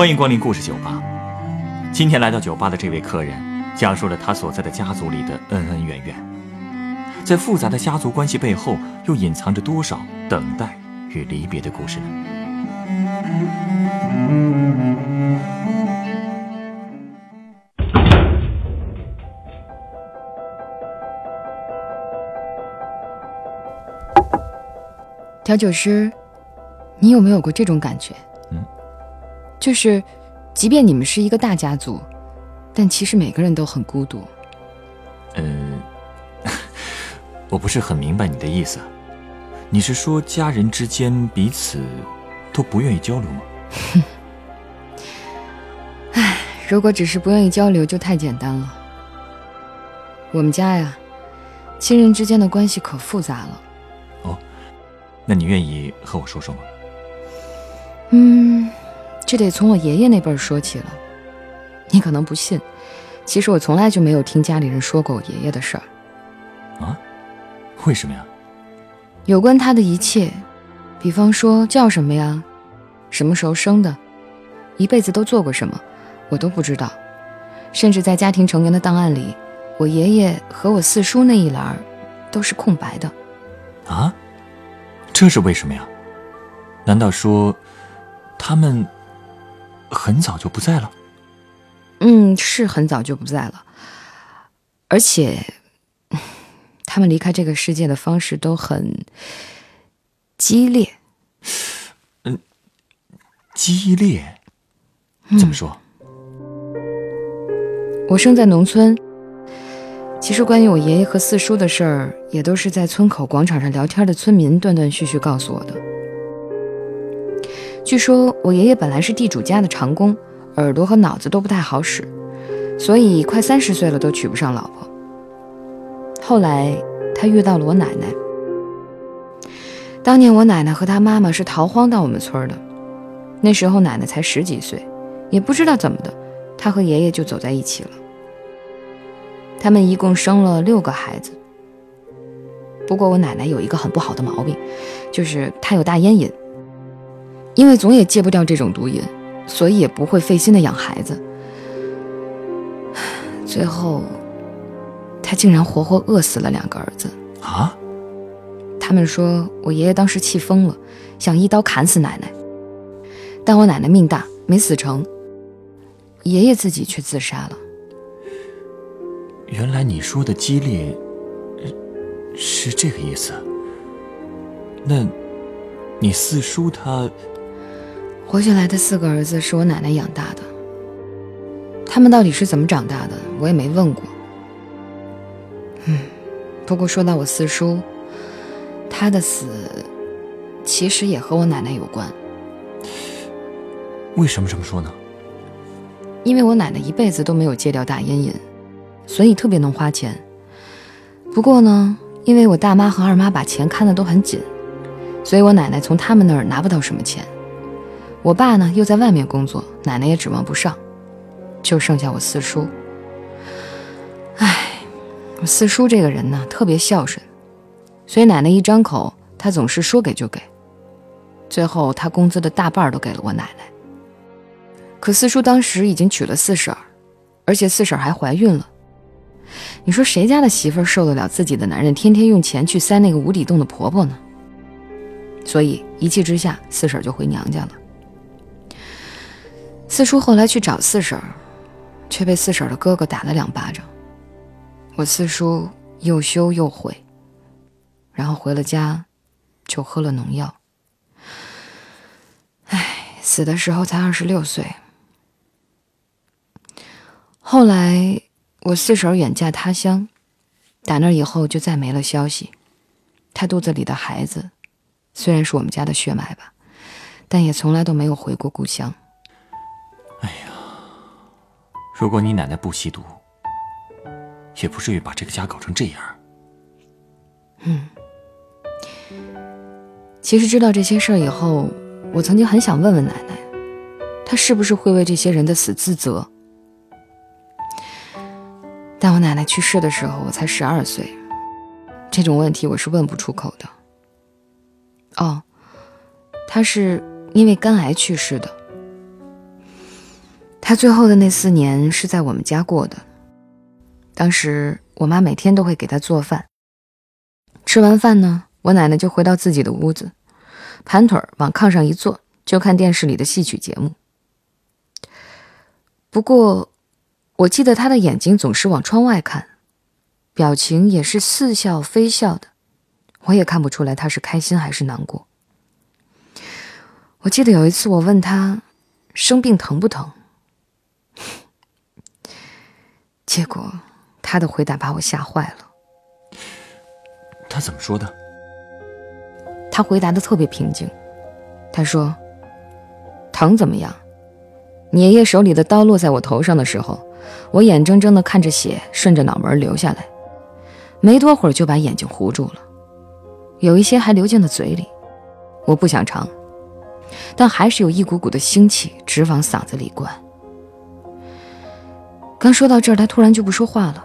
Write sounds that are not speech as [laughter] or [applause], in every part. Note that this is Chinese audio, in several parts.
欢迎光临故事酒吧。今天来到酒吧的这位客人，讲述了他所在的家族里的恩恩怨怨，在复杂的家族关系背后，又隐藏着多少等待与离别的故事呢？调酒师，你有没有过这种感觉？嗯，就是，即便你们是一个大家族，但其实每个人都很孤独。嗯，[laughs] 我不是很明白你的意思。你是说家人之间彼此都不愿意交流吗？[laughs] 哼。唉如果只是不愿意交流，就太简单了。我们家呀，亲人之间的关系可复杂了。哦那你愿意和我说说吗？嗯，这得从我爷爷那辈儿说起了。你可能不信，其实我从来就没有听家里人说过我爷爷的事儿。啊？为什么呀？有关他的一切，比方说叫什么呀，什么时候生的，一辈子都做过什么，我都不知道。甚至在家庭成员的档案里，我爷爷和我四叔那一栏都是空白的。啊？这是为什么呀？难道说他们很早就不在了？嗯，是很早就不在了，而且 [sighs] 他们离开这个世界的方式都很激烈。嗯激烈？怎么说？我生在农村，其实关于我爷爷和四叔的事儿，也都是在村口广场上聊天的村民断断续续告诉我的。据说我爷爷本来是地主家的长工，耳朵和脑子都不太好使，所以快三十岁了都娶不上老婆。后来他遇到了我奶奶，当年我奶奶和她妈妈是逃荒到我们村的，那时候奶奶才十几岁，也不知道怎么的，她和爷爷就走在一起了。他们一共生了六个孩子。不过我奶奶有一个很不好的毛病，就是她有大烟瘾。因为总也戒不掉这种毒瘾，所以也不会费心的养孩子。最后，他竟然活活饿死了两个儿子。啊？他们说我爷爷当时气疯了，想一刀砍死奶奶，但我奶奶命大，没死成。爷爷自己却自杀了。原来你说的激烈呃是这个意思。那，你四叔他活下来的四个儿子是我奶奶养大的，他们到底是怎么长大的，我也没问过。嗯，不过说到我四叔，他的死其实也和我奶奶有关，为什么这么说呢？因为我奶奶一辈子都没有戒掉大烟瘾，所以特别能花钱。不过呢，因为我大妈和二妈把钱看得都很紧，所以我奶奶从他们那儿拿不到什么钱。我爸呢又在外面工作，奶奶也指望不上，就剩下我四叔。唉，我四叔这个人呢特别孝顺，所以奶奶一张口，他总是说给就给。最后他工资的大半都给了我奶奶。可四叔当时已经娶了四婶儿，而且四婶儿还怀孕了。你说谁家的媳妇受得了自己的男人天天用钱去塞那个无底洞的婆婆呢？所以一气之下，四婶儿就回娘家了。四叔后来去找四婶儿，却被四婶儿的哥哥打了两巴掌。我四叔又羞又悔，然后回了家，就喝了农药。唉，死的时候才二十六岁。后来我四婶儿远嫁他乡，打那以后就再没了消息。她肚子里的孩子，虽然是我们家的血脉吧，但也从来都没有回过故乡。哎呀如果你奶奶不吸毒，也不至于把这个家搞成这样。嗯其实知道这些事儿以后，我曾经很想问问奶奶，她是不是会为这些人的死自责？但我奶奶去世的时候，我才十二岁，这种问题我是问不出口的。哦，她是因为肝癌去世的。他最后的那四年是在我们家过的。当时我妈每天都会给他做饭。吃完饭呢，我奶奶就回到自己的屋子，盘腿往炕上一坐，就看电视里的戏曲节目。不过，我记得他的眼睛总是往窗外看，表情也是似笑非笑的，我也看不出来他是开心还是难过。我记得有一次我问他生病疼不疼，结果他的回答把我吓坏了。他怎么说的？他回答的特别平静，他说：“疼怎么样？你爷爷手里的刀落在我头上的时候，我眼睁睁的看着血顺着脑门流下来，没多会儿就把眼睛糊住了，有一些还流进了嘴里，我不想尝。”但还是有一股股的腥气直往嗓子里灌。刚说到这儿，他突然就不说话了。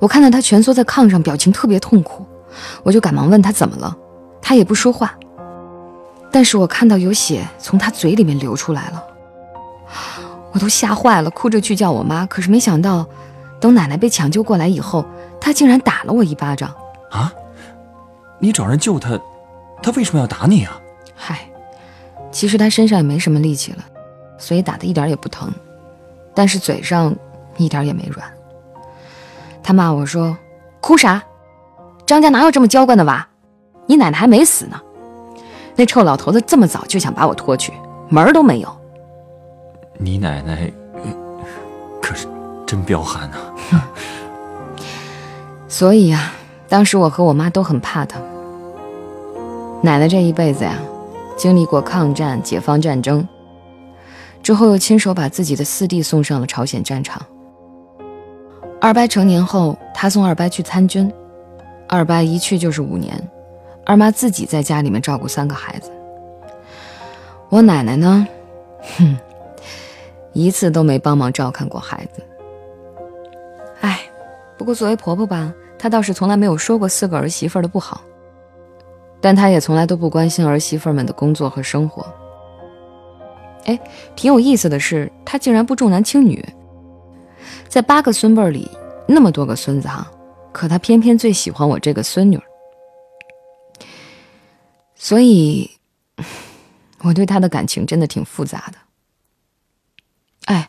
我看到他蜷缩在炕上，表情特别痛苦，我就赶忙问他怎么了，他也不说话。但是我看到有血从他嘴里面流出来了，我都吓坏了，哭着去叫我妈。可是没想到，等奶奶被抢救过来以后，他竟然打了我一巴掌。啊！你找人救他，他为什么要打你啊？嗨。其实他身上也没什么力气了，所以打的一点也不疼，但是嘴上一点也没软。他骂我说：“哭啥？张家哪有这么娇惯的娃？你奶奶还没死呢，那臭老头子这么早就想把我拖去，门儿都没有。”你奶奶可是真彪悍啊！所以呀，当时我和我妈都很怕他。奶奶这一辈子呀。经历过抗战、解放战争之后，又亲手把自己的四弟送上了朝鲜战场。二伯成年后，他送二伯去参军，二伯一去就是五年，二妈自己在家里面照顾三个孩子。我奶奶呢，哼，一次都没帮忙照看过孩子。哎，不过作为婆婆吧，她倒是从来没有说过四个儿媳妇的不好。但她也从来都不关心儿媳妇们的工作和生活。哎，挺有意思的是，他竟然不重男轻女，在八个孙辈里那么多个孙子哈，可他偏偏最喜欢我这个孙女。所以，[laughs] 我对他的感情真的挺复杂的。哎，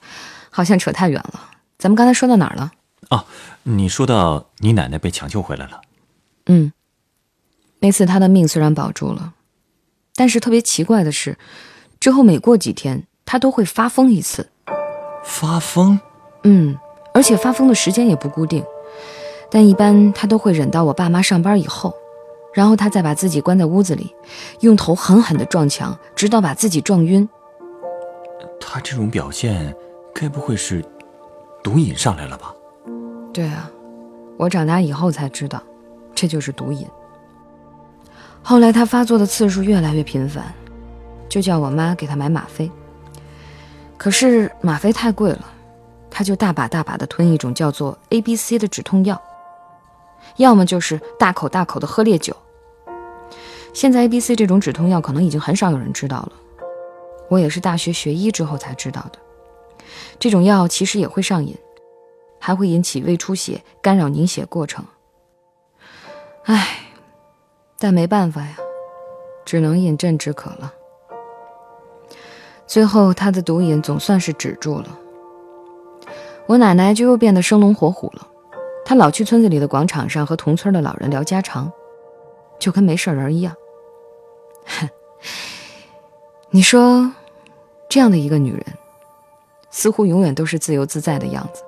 好像扯太远了，咱们刚才说到哪儿了？哦，你说到你奶奶被抢救回来了。嗯。那次他的命虽然保住了，但是特别奇怪的是，之后每过几天他都会发疯一次。发疯？嗯，而且发疯的时间也不固定，但一般他都会忍到我爸妈上班以后，然后他再把自己关在屋子里，用头狠狠地撞墙，直到把自己撞晕。他这种表现，该不会是毒瘾上来了吧？对啊，我长大以后才知道，这就是毒瘾。后来他发作的次数越来越频繁，就叫我妈给他买吗啡。可是吗啡太贵了，他就大把大把的吞一种叫做 A B C 的止痛药，要么就是大口大口的喝烈酒。现在 A B C 这种止痛药可能已经很少有人知道了，我也是大学学医之后才知道的。这种药其实也会上瘾，还会引起胃出血，干扰凝血过程。唉。但没办法呀，只能饮鸩止渴了。最后，他的毒瘾总算是止住了。我奶奶就又变得生龙活虎了，她老去村子里的广场上和同村的老人聊家常，就跟没事人一样。哼，你说，这样的一个女人，似乎永远都是自由自在的样子。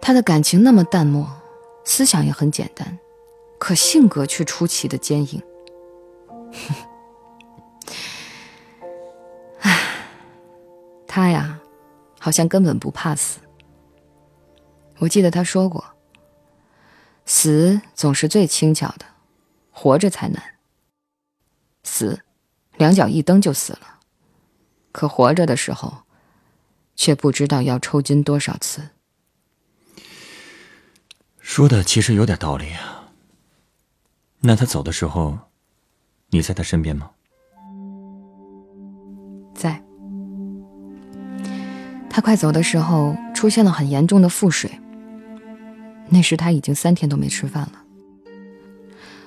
她的感情那么淡漠，思想也很简单。可性格却出奇的坚硬。[laughs] 他呀，好像根本不怕死。我记得他说过：“死总是最轻巧的，活着才难。死，两脚一蹬就死了；可活着的时候，却不知道要抽筋多少次。”说的其实有点道理啊。那他走的时候，你在他身边吗？在。他快走的时候出现了很严重的腹水，那时他已经三天都没吃饭了。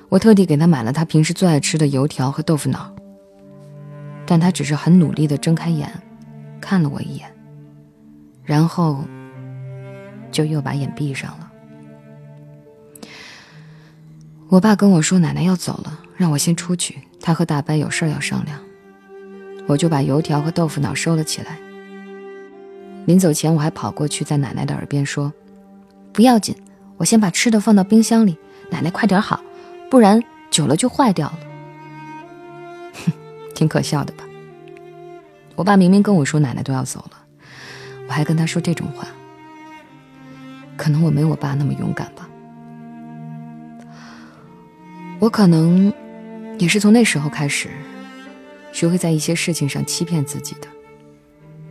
我特地给他买了他平时最爱吃的油条和豆腐脑，但他只是很努力地睁开眼，看了我一眼，然后就又把眼闭上了。我爸跟我说奶奶要走了，让我先出去，他和大伯有事要商量。我就把油条和豆腐脑收了起来。临走前，我还跑过去在奶奶的耳边说：“不要紧，我先把吃的放到冰箱里，奶奶快点好。”不然久了就坏掉了，哼，[laughs] 挺可笑的吧？我爸明明跟我说奶奶都要走了，我还跟他说这种话。可能我没我爸那么勇敢吧。我可能也是从那时候开始，学会在一些事情上欺骗自己的。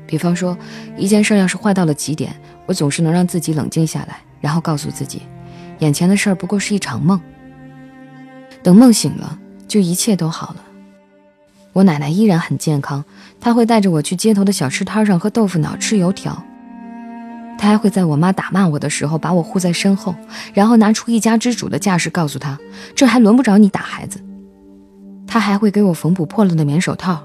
比方说，一件事要是坏到了极点，我总是能让自己冷静下来，然后告诉自己，眼前的事儿不过是一场梦。等梦醒了，就一切都好了。我奶奶依然很健康，她会带着我去街头的小吃摊上喝豆腐脑、吃油条。她还会在我妈打骂我的时候把我护在身后，然后拿出一家之主的架势告诉她：“这还轮不着你打孩子。”她还会给我缝补破了的棉手套。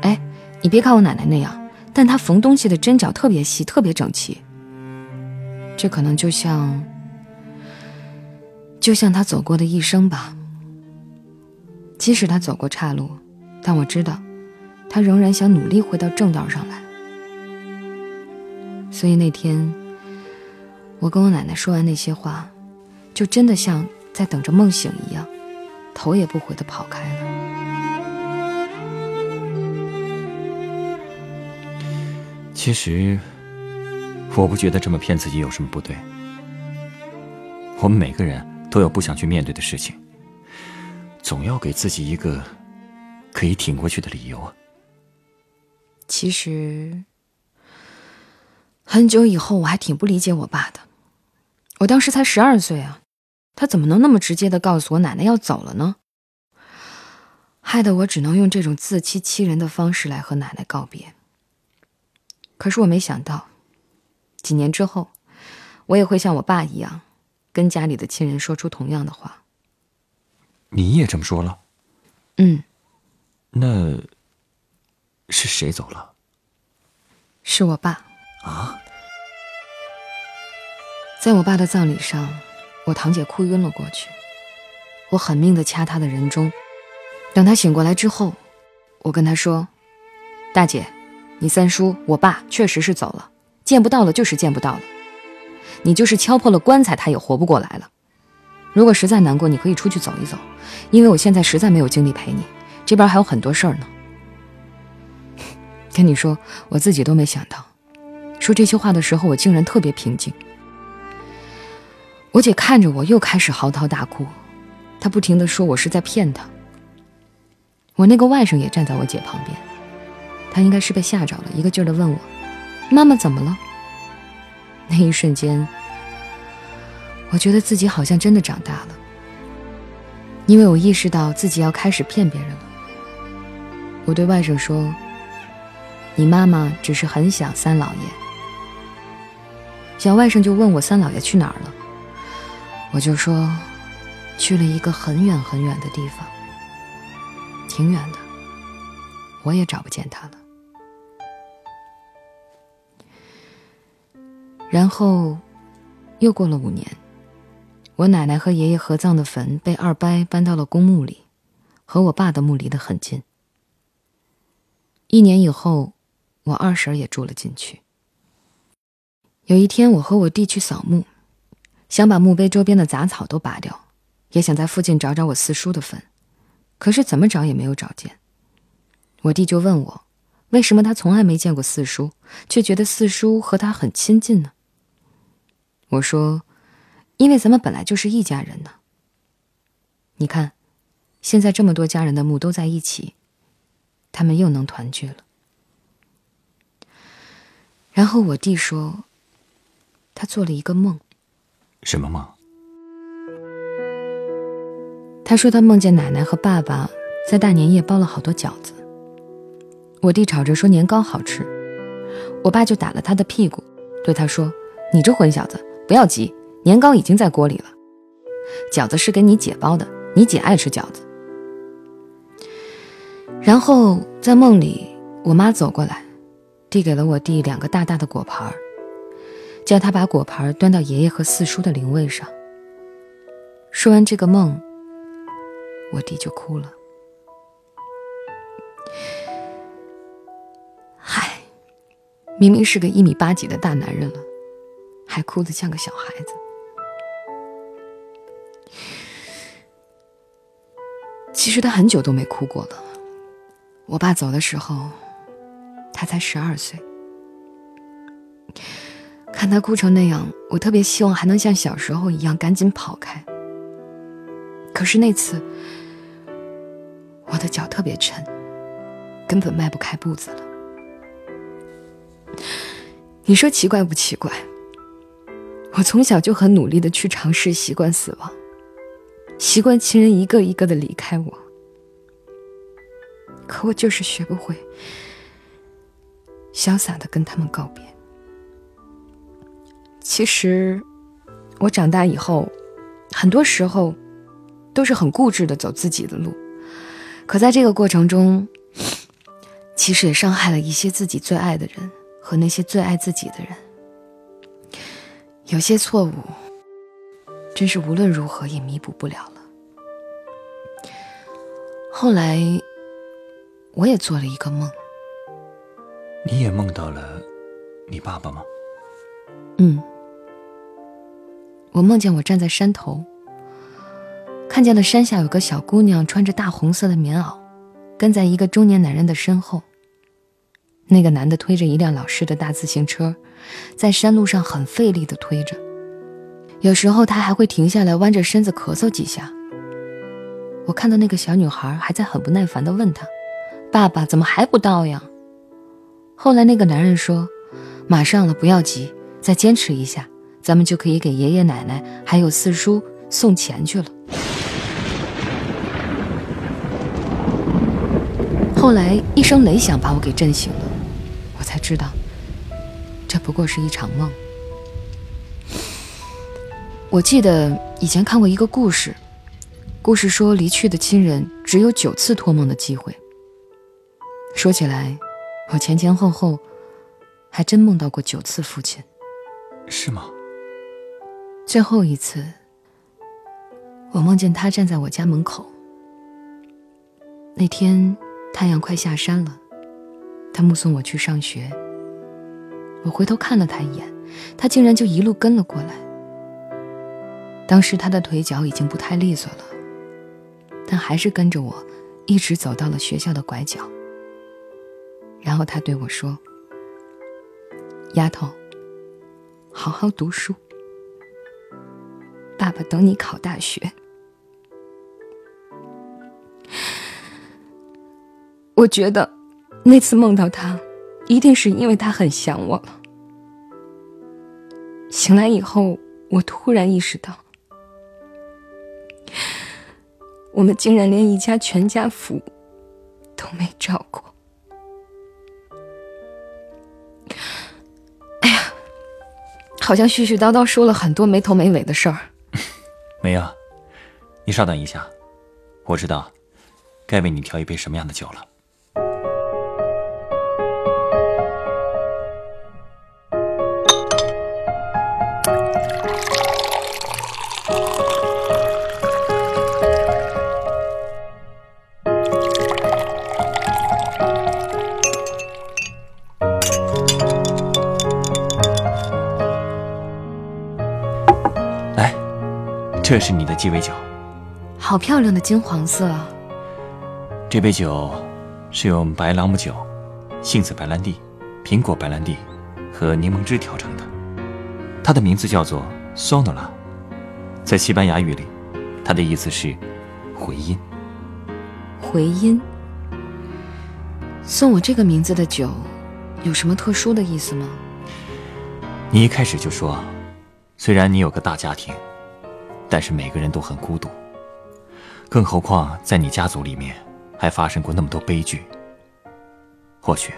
哎，你别看我奶奶那样，但他缝东西的针脚特别细，特别整齐。这可能就像，就像他走过的一生吧。即使他走过岔路，但我知道，他仍然想努力回到正道上来。所以那天，我跟我奶奶说完那些话，就真的像在等着梦醒一样，头也不回的跑开了。其实，我不觉得这么骗自己有什么不对。我们每个人都有不想去面对的事情。总要给自己一个可以挺过去的理由啊。其实很久以后，我还挺不理解我爸的。我当时才十二岁啊，他怎么能那么直接的告诉我奶奶要走了呢？害得我只能用这种自欺欺人的方式来和奶奶告别。可是我没想到，几年之后，我也会像我爸一样，跟家里的亲人说出同样的话。你也这么说了，嗯，那是谁走了？是我爸啊！在我爸的葬礼上，我堂姐哭晕了过去，我狠命的掐她的人中。等她醒过来之后，我跟她说：“大姐，你三叔我爸确实是走了，见不到了就是见不到了。你就是敲破了棺材，他也活不过来了。”如果实在难过，你可以出去走一走，因为我现在实在没有精力陪你，这边还有很多事儿呢。[laughs] 跟你说，我自己都没想到，说这些话的时候，我竟然特别平静。我姐看着我，又开始嚎啕大哭，她不停的说我是在骗她。我那个外甥也站在我姐旁边，他应该是被吓着了，一个劲儿的问我：“妈妈怎么了？”那一瞬间。我觉得自己好像真的长大了，因为我意识到自己要开始骗别人了。我对外甥说：“你妈妈只是很想三老爷。”小外甥就问我：“三老爷去哪儿了？”我就说：“去了一个很远很远的地方，挺远的，我也找不见他了。”然后，又过了五年。我奶奶和爷爷合葬的坟被二伯搬到了公墓里，和我爸的墓离得很近。一年以后，我二婶也住了进去。有一天，我和我弟去扫墓，想把墓碑周边的杂草都拔掉，也想在附近找找我四叔的坟，可是怎么找也没有找见。我弟就问我，为什么他从来没见过四叔，却觉得四叔和他很亲近呢？我说。因为咱们本来就是一家人呢。你看，现在这么多家人的墓都在一起，他们又能团聚了。然后我弟说，他做了一个梦。什么梦？他说他梦见奶奶和爸爸在大年夜包了好多饺子。我弟吵着说年糕好吃，我爸就打了他的屁股，对他说：“你这混小子，不要急，年糕已经在锅里了。饺子是给你姐包的，你姐爱吃饺子。”然后在梦里，我妈走过来，递给了我弟两个大大的果盘叫他把果盘端到爷爷和四叔的灵位上。说完这个梦，我弟就哭了。嗨，明明是个一米八几的大男人了，还哭得像个小孩子。其实他很久都没哭过了。我爸走的时候，他才十二岁。看他哭成那样，我特别希望还能像小时候一样赶紧跑开。可是那次，我的脚特别沉，根本迈不开步子了。你说奇怪不奇怪？我从小就很努力的去尝试习惯死亡，习惯亲人一个一个的离开我，可我就是学不会潇洒的跟他们告别。其实，我长大以后，很多时候。都是很固执的走自己的路，可在这个过程中，其实也伤害了一些自己最爱的人和那些最爱自己的人。有些错误，真是无论如何也弥补不了了。后来，我也做了一个梦。你也梦到了你爸爸吗？嗯，我梦见我站在山头。看见了山下有个小姑娘穿着大红色的棉袄，跟在一个中年男人的身后。那个男的推着一辆老式的大自行车，在山路上很费力地推着，有时候他还会停下来弯着身子咳嗽几下。我看到那个小女孩还在很不耐烦地问他：“爸爸怎么还不到呀？”后来那个男人说：“马上了，不要急，再坚持一下，咱们就可以给爷爷奶奶还有四叔送钱去了。”后来一声雷响把我给震醒了，我才知道，这不过是一场梦。我记得以前看过一个故事，故事说离去的亲人只有九次托梦的机会。说起来，我前前后后还真梦到过九次父亲。是吗？最后一次，我梦见他站在我家门口。那天。太阳快下山了，他目送我去上学。我回头看了他一眼，他竟然就一路跟了过来。当时他的腿脚已经不太利索了，但还是跟着我，一直走到了学校的拐角。然后他对我说：“丫头，好好读书，爸爸等你考大学。”我觉得，那次梦到他，一定是因为他很想我了。醒来以后，我突然意识到，我们竟然连一家全家福都没照过。哎呀，好像絮絮叨叨说了很多没头没尾的事儿。[laughs] 没啊，你稍等一下，我知道该为你调一杯什么样的酒了。这是你的鸡尾酒，好漂亮的金黄色。这杯酒是用白朗姆酒、杏子白兰地、苹果白兰地和柠檬汁调成的，它的名字叫做 Sonola，在西班牙语里，它的意思是回音。回音。送我这个名字的酒，有什么特殊的意思吗？你一开始就说，虽然你有个大家庭。但是每个人都很孤独，更何况在你家族里面还发生过那么多悲剧。或许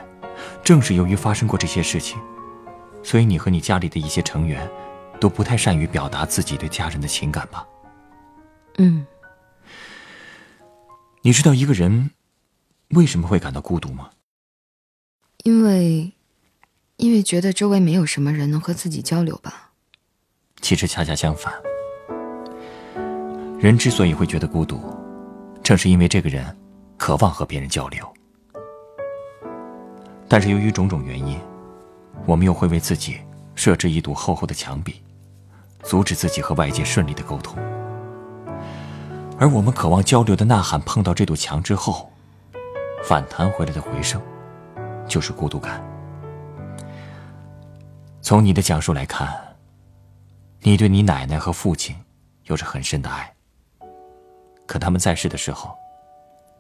正是由于发生过这些事情，所以你和你家里的一些成员都不太善于表达自己对家人的情感吧？嗯。你知道一个人为什么会感到孤独吗？因为，因为觉得周围没有什么人能和自己交流吧。其实恰恰相反，人之所以会觉得孤独，正是因为这个人渴望和别人交流。但是由于种种原因，我们又会为自己设置一堵厚厚的墙壁，阻止自己和外界顺利的沟通。而我们渴望交流的呐喊碰到这堵墙之后，反弹回来的回声，就是孤独感。从你的讲述来看，你对你奶奶和父亲有着很深的爱。可他们在世的时候，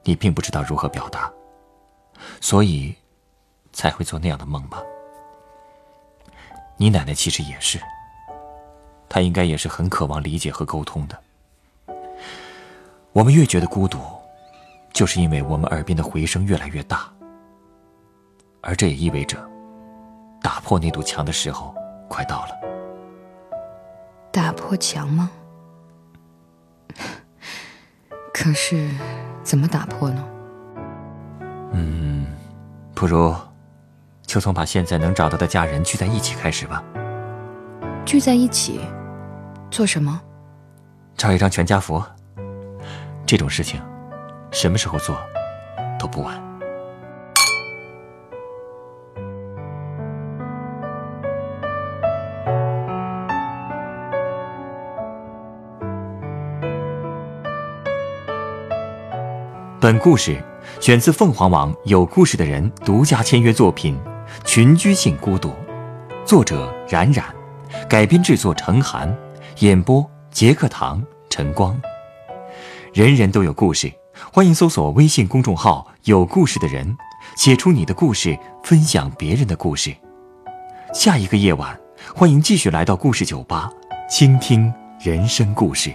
你并不知道如何表达，所以才会做那样的梦吧？你奶奶其实也是，她应该也是很渴望理解和沟通的。我们越觉得孤独，就是因为我们耳边的回声越来越大，而这也意味着打破那堵墙的时候快到了。打破墙吗？可是，怎么打破呢？嗯，不如就从把现在能找到的家人聚在一起开始吧。聚在一起做什么？照一张全家福。这种事情，什么时候做都不晚。本故事选自凤凰网有故事的人独家签约作品《群居性孤独》，作者冉冉，改编制作程涵，演播杰克堂晨光。人人都有故事，欢迎搜索微信公众号“有故事的人”，写出你的故事，分享别人的故事。下一个夜晚，欢迎继续来到故事酒吧，倾听人生故事。